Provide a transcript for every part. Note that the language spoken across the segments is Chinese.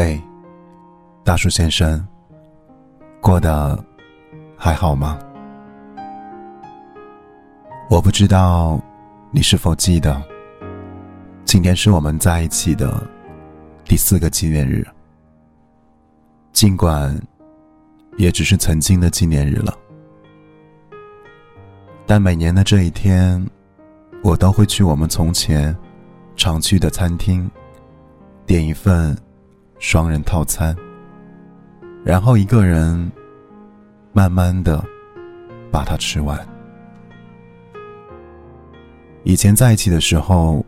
嘿，大树先生，过得还好吗？我不知道你是否记得，今天是我们在一起的第四个纪念日。尽管也只是曾经的纪念日了，但每年的这一天，我都会去我们从前常去的餐厅，点一份。双人套餐，然后一个人慢慢的把它吃完。以前在一起的时候，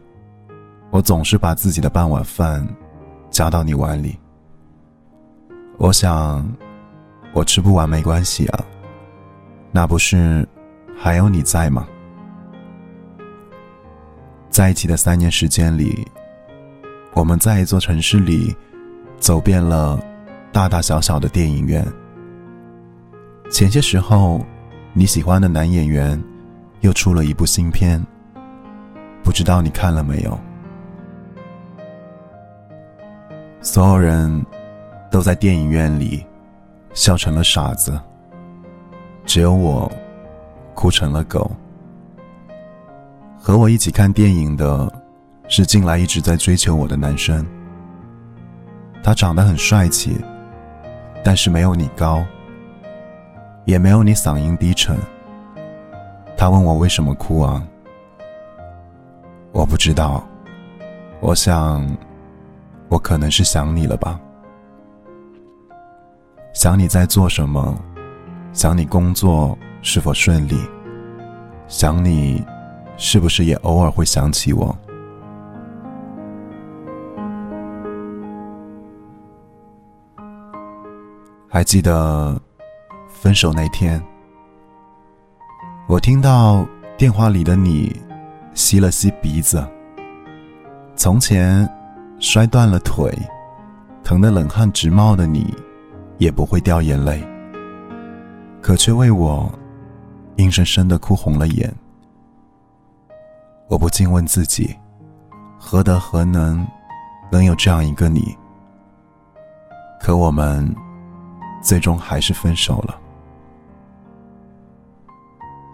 我总是把自己的半碗饭夹到你碗里。我想，我吃不完没关系啊，那不是还有你在吗？在一起的三年时间里，我们在一座城市里。走遍了大大小小的电影院。前些时候，你喜欢的男演员又出了一部新片，不知道你看了没有？所有人都在电影院里笑成了傻子，只有我哭成了狗。和我一起看电影的是近来一直在追求我的男生。他长得很帅气，但是没有你高，也没有你嗓音低沉。他问我为什么哭啊？我不知道，我想，我可能是想你了吧。想你在做什么，想你工作是否顺利，想你，是不是也偶尔会想起我？还记得分手那天，我听到电话里的你吸了吸鼻子。从前摔断了腿，疼得冷汗直冒的你，也不会掉眼泪，可却为我硬生生的哭红了眼。我不禁问自己：何德何能，能有这样一个你？可我们。最终还是分手了。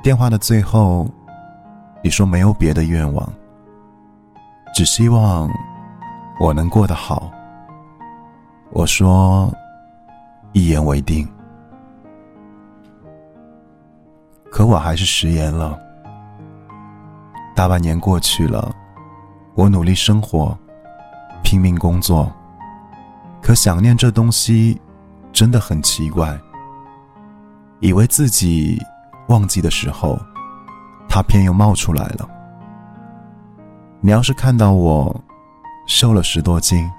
电话的最后，你说没有别的愿望，只希望我能过得好。我说一言为定，可我还是食言了。大半年过去了，我努力生活，拼命工作，可想念这东西。真的很奇怪，以为自己忘记的时候，他偏又冒出来了。你要是看到我瘦了十多斤，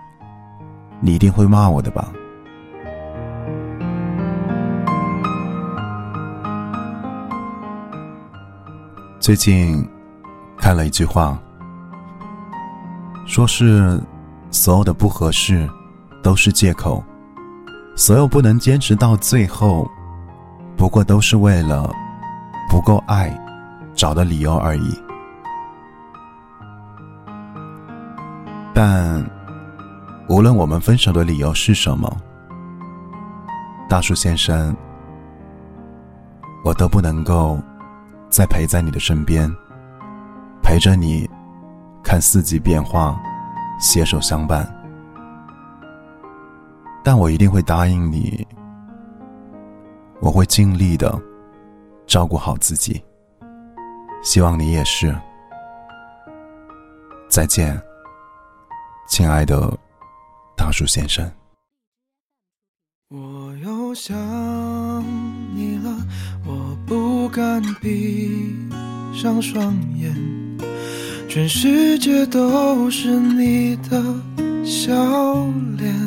你一定会骂我的吧？最近看了一句话，说是所有的不合适都是借口。所有不能坚持到最后，不过都是为了不够爱找的理由而已。但无论我们分手的理由是什么，大树先生，我都不能够再陪在你的身边，陪着你看四季变化，携手相伴。但我一定会答应你，我会尽力的照顾好自己。希望你也是。再见，亲爱的大树先生。我又想你了，我不敢闭上双眼，全世界都是你的笑脸。